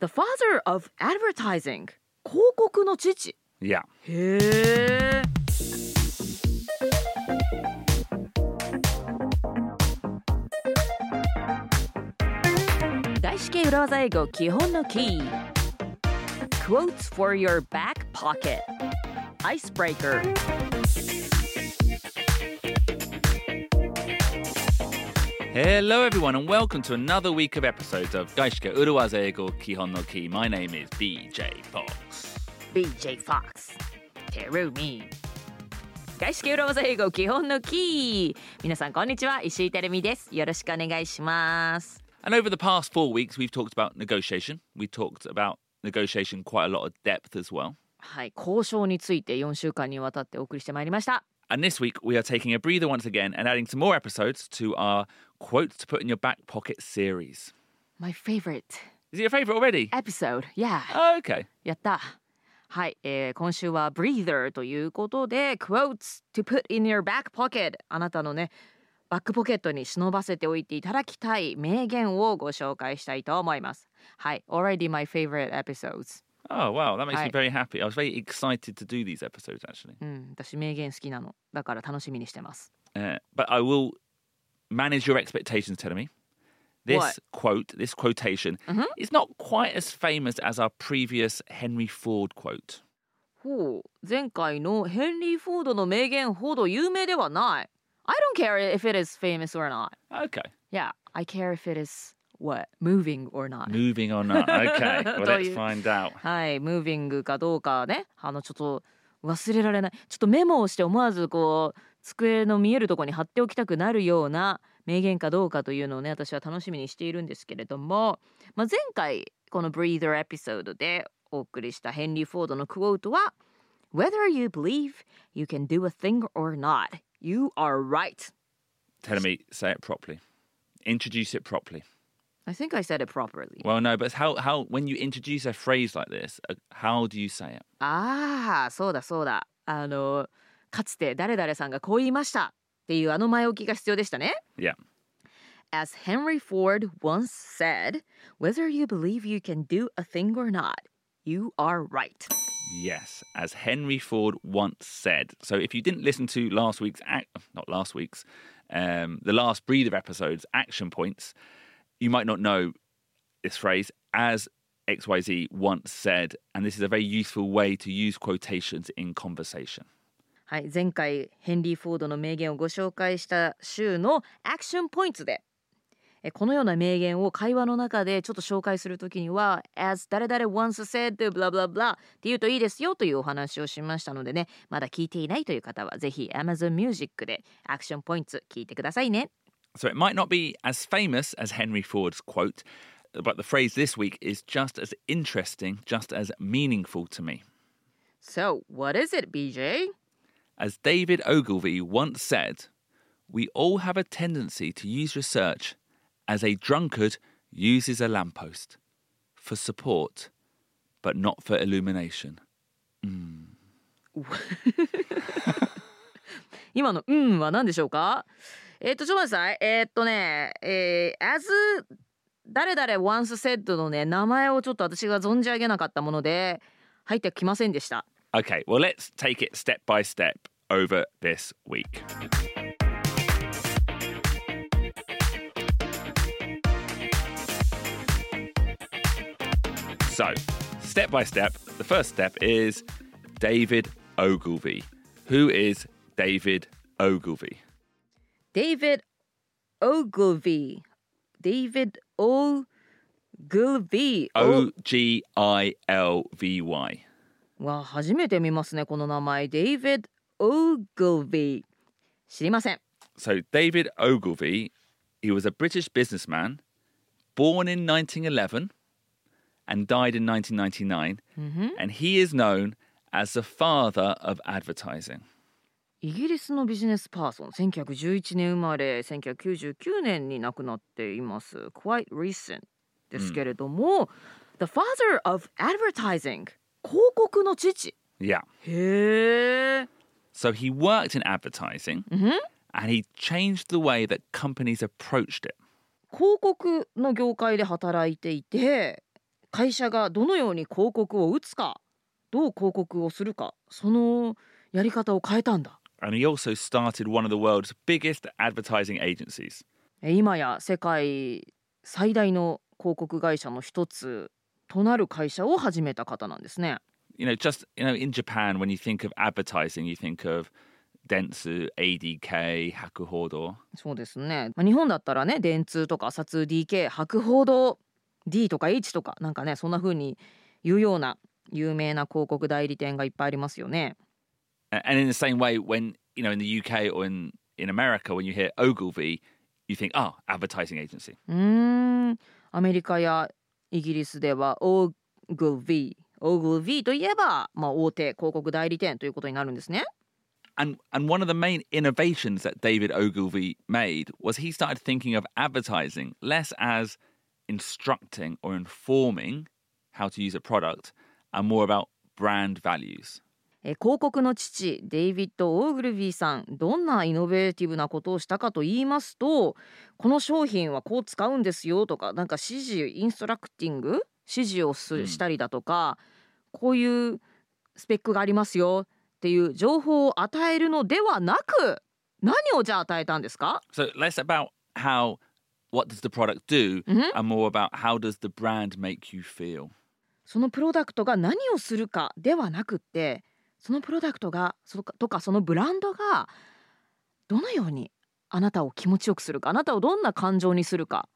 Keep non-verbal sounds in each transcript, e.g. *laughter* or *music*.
The father of advertising 広告の父 Yeah. へえ外資系裏技英語基本のキー Quotes for your back pocket Icebreaker Hello, everyone, and welcome to another week of episodes of Gaishika Uruwaze Ego Kihon no Ki. My name is BJ Fox. BJ Fox テルミ外資系裏技英語基本のキー皆さんこんにちは石井てるみですよろしくお願いします And over the past four weeks, we've talked about negotiation. We talked about negotiation quite a lot of depth as well. はい交渉について4週間にわたってお送りしてまいりました And this week, we are taking a breather once again and adding some more episodes to our quotes to put in your back pocket series. My favorite Is it your favourite already? episode yeah Oh, okay. やったはい、えー今週は breather ということで quotes to put in your back pocket あなたのねバックポケットに忍ばせておいていただきたい名言をご紹介したいと思いますはい already my favorite episodes Oh, wow. That makes me Hi. very happy. I was very excited to do these episodes, actually. うん私名言好きなのだから楽しみにしてます Uh, but I will manage your expectations, telling me. This What? quote, this quotation, is not quite as famous as our previous Henry Ford quote. ほう前回のヘンリー・フォードの名言ほど有名ではない I don't care if it is famous or not Okay. Yeah I care if it is what moving or not Moving on. up. Okay. well, let's find out. はい、ムービングかどうかね、あのちょっと忘れられない、ちょっとメモをして思わずこう机の見えるところに貼っておきたくなるような名言かどうかというのをね、私は楽しみにしているんですけれども、まあ、前回この Breather エピソードでお送りしたヘンリー・フォードのクォートは Whether you believe you can do a thing or not, you are right. Telling me, say it properly. Introduce it properly. I think I said it properly. Well, no, but how, how when you introduce a phrase like this, uh, how do you say it? ああそうだそうだあのかつて誰々さんがこう言いましたっていうあの前置きが必要でしたね Yeah. As Henry Ford once said whether you believe you can do a thing or not you are right Yes, as Henry Ford once said. So if you didn't listen to last week's, ac- not last week's, um, the last breather episode's action points, You might not know this phrase as XYZ once said. And this is a very useful way to use quotations in conversation. はい前回ヘンリー・フォードの名言をご紹介した週のアクションポイントでえこのような名言を会話の中でちょっと紹介するときには as 誰々 once said blah blah blah って言うといいですよというお話をしましたのでねまだ聞いていないという方はぜひ Amazon Music でアクションポイント聞いてくださいね So it might not be as famous as Henry Ford's quote, but the phrase this week is just as interesting, just as meaningful to me. So what is it BJ? As David Ogilvy once said, we all have a tendency to use research as a drunkard uses a lamppost for support, but not for illumination. *laughs* 今の「うん」は何でしょうか えっ、とちょっと待ってくださいえっ、とねえー、as 誰々 once said のね名前をちょっと私が存じ上げなかったもので入ってきませんでした Okay, well, let's take it step by step over this week. So, step by step, the first step is David Ogilvy. Who is David Ogilvy? David Ogilvy David Ogilvy O G I L V Y. わ初めて見ますねこの名前 David Ogilvy 知りません So, David Ogilvy, he was a British businessman born in 1911 and died in 1999. And he is known as the father of advertising. イギリスのビジネスパーソン1911年生まれ1999年に亡くなっています quite recent ですけれども、The father of advertising 広告の父 Yeah. へえ So, he worked in advertising and he changed the way that companies approached it. 広告の業界で働いていて会社がどのように広告を打つかどう広告をするかそのやり方を変えたんだ And he also started one of the world's biggest advertising agencies. え今や世界最大の広告会社の一つとなる会社を始めた方なんですね。You know, just you know, in Japan, when you think of advertising, you think of Dentsu, ADK, Hakuhodo. そうですね。まあ、日本だったらね、電通とか朝通 DK、博報堂 D とか H とかなんかね、そんな風に言うような有名な広告代理店がいっぱいありますよね。A- And in the same way, when you know, in the UK or in in America, when you hear Ogilvy, you think, oh, advertising agency. うーん、アメリカやイギリスでは Ogilvy、Ogilvy といえば、まあ、大手広告代理店ということになるんですね。 And and one of the main innovations that David Ogilvy made was he started thinking of advertising less as instructing or informing how to use a product and more about brand values. えー広告の父デイビッド・オーグルビーさんどんなイノベーティブなことをしたかと言いますとこの商品はこう使うんですよとかなんか指示インストラクティング？指示をすうんしたりだとか、こういうスペックがありますよっていう情報を与えるのではなく何をじゃあ与えたんですか？So less about how what does the product do Mhm. and more about how does the brand make you feel. そのプロダクトが何をするかではなくってそのプロダクトがそとかそのブランドがどのようにあなたを気持ちよくするかあなたをどんな感情にするか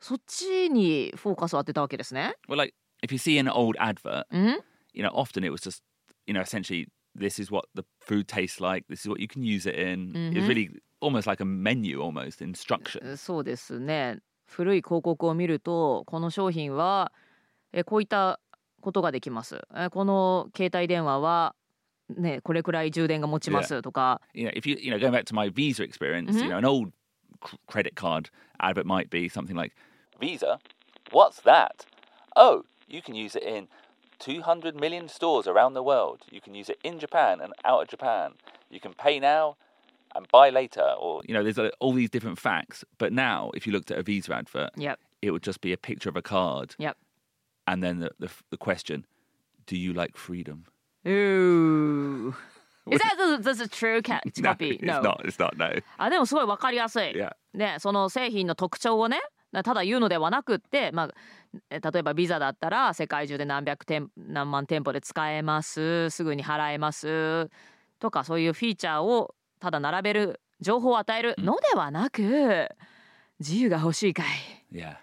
そっちにフォーカスを当てたわけですね。Well, like if you see an old advert, うん、you know, often it was just, you know, essentially this is what the food tastes like, this is what you can use it in. It's Mhm. really almost like a menu, almost instruction. そうですね古い広告を見るとこの商品はえこういったことができますえこの携帯電話はねこれくらい充電が持ちますとか You know, if you, you know, going back to my Visa experience, you Mhm. know, an old c- credit card advert might be something like, Visa? What's that? Oh, you can use it in 200 million stores around the world. You can use it in Japan and out of Japan. You can pay now and buy later. Or, you know, there's uh, all these different facts. But now, if you looked at a Visa advert, Yep. it would just be a picture of a card. Yep. And then the, the, the question, do you like freedom? Ooh. Is that that's a true *laughs* copy? it's not. It's not. No. あでもすごいわかりやすい。Yeah. ね、その製品の特徴をねただ言うのではなくって、まあ、え例えばビザだったら世界中で何百店何万店舗で使えますすぐに払えますとかそういうフィーチャーをただ並べる情報を与えるのではなく、自由が欲しいかい Yeah.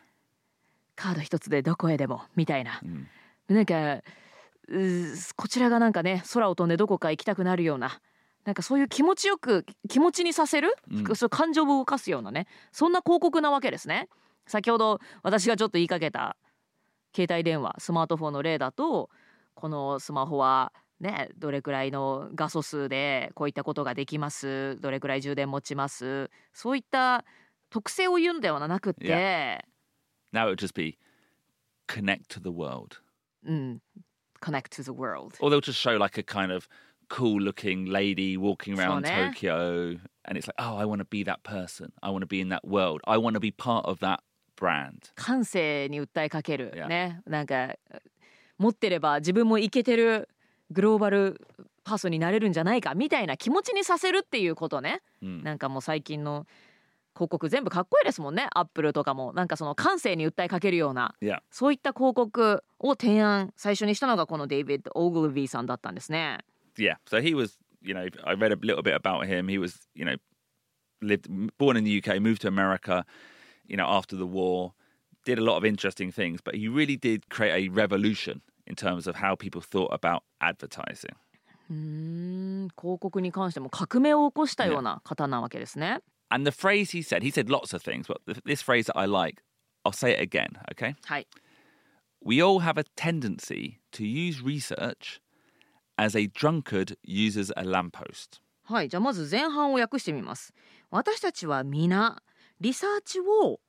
カード一つでどこへでもみたいな、うんなんかこちらがなんかね空を飛んでどこか行きたくなるようななんかそういう気持ちよく気持ちにさせる、うんそ感情を動かすようなねそんな広告なわけですね。先ほど私がちょっと言いかけた携帯電話スマートフォンの例だとこのスマホはねどれくらいの画素数でこういったことができますどれくらい充電持ちますそういった特性を言うのではなくって、Now it would just be connect to the world. うん、connect to the world Or they'll just show like a kind of cool looking lady walking around。Tokyo and it's like, oh, I want to be that person. I want to be in that world. I want to be part of that brand. 感性に訴えかける.ねなんか持ってれば自分もイケてるグローバルパーソンになれるんじゃないかみたいな気持ちにさせるっていうことね Mm. なんかもう最近の広告全部かっこいいですもんねアップルとかもなんかその感性に訴えかけるような Yeah. そういった広告を提案最初にしたのがこのデイビッド・オーグルビーさんだったんですね。Yeah. So he was, you know, I read a little bit about him. He was, you know, lived, born in the UK, moved to America, you know, after the war, did a lot of interesting things, but he really did create a revolution in terms of how people thought about advertising. うーん広告に関しても革命を起こしたような方なわけですね。And the phrase he said, he said lots of things, but th- this phrase that I like, I'll say it again, okay? はい。 We all have a tendency to use research as a drunkard uses a lamppost. はい、じゃあまず前半を訳してみます。私たちは皆リサーチを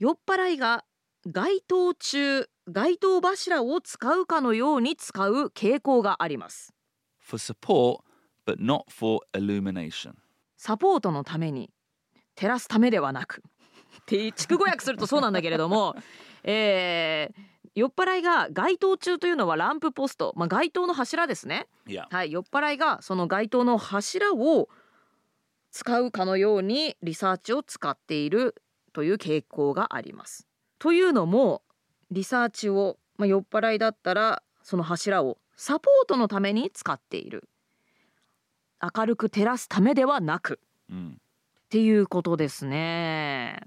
酔っ払いが街灯中街灯柱を使うかのように使う傾向があります。 For support, but not for illumination. サポートのために 照らすためではなく *laughs* って筑語訳するとそうなんだけれども、*laughs* えー酔っ払いが街頭中というのはランプポスト、まあ、街灯の柱ですね.はい酔っ払いがその街灯の柱を使うかのようにリサーチを使っているという傾向があります。というのもリサーチを、まあ、酔っ払いだったらその柱をサポートのために使っている明るく照らすためではなく Mm. っていうことですね。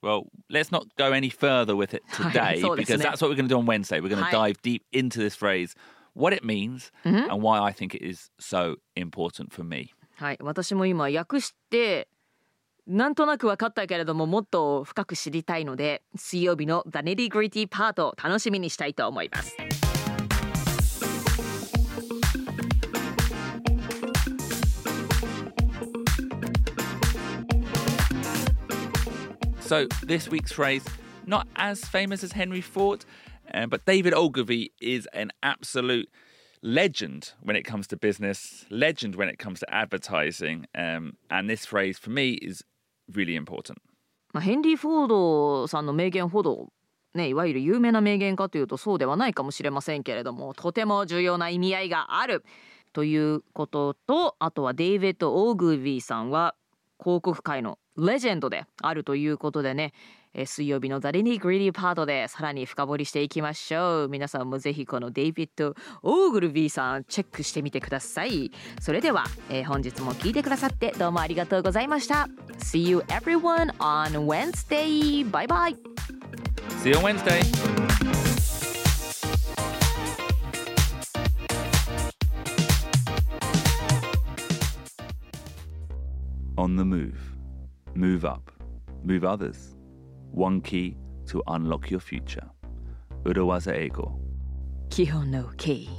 Well, let's not go any further with it はい、today because that's what we're going to do on Wednesday. We're going to はい。dive deep into this phrase, what it means, うん and why I think it is so important for me. はい、私も今訳してなんとなく分かったけれどももっと深く知りたいので水曜日の The Nitty Gritty パート楽しみにしたいと思います。So this week's phrase, not as famous as Henry Ford, um, but David Ogilvy is an absolute legend when it comes to business, legend when it comes to advertising, um, and this phrase for me is really important. まあ、ヘンリー・フォードさんの名言ほどねいわゆる有名な名言かというとそうではないかもしれませんけれどもとても重要な意味合いがあるということとあとはデイビッド・オーグビーさんは広告界のレジェンドであるということでね、えー水曜日のダリニー・グリディパートでさらに深掘りしていきましょう。皆さんもぜひこのデイビッド・オーグルビーさんチェックしてみてください。それでは、えー本日も聞いてくださってどうもありがとうございました。See you everyone on Wednesday. Bye bye. See you on Wednesday. On the move. Move up, move others. One key to unlock your future. Uruwaza Ego. Kihon no key.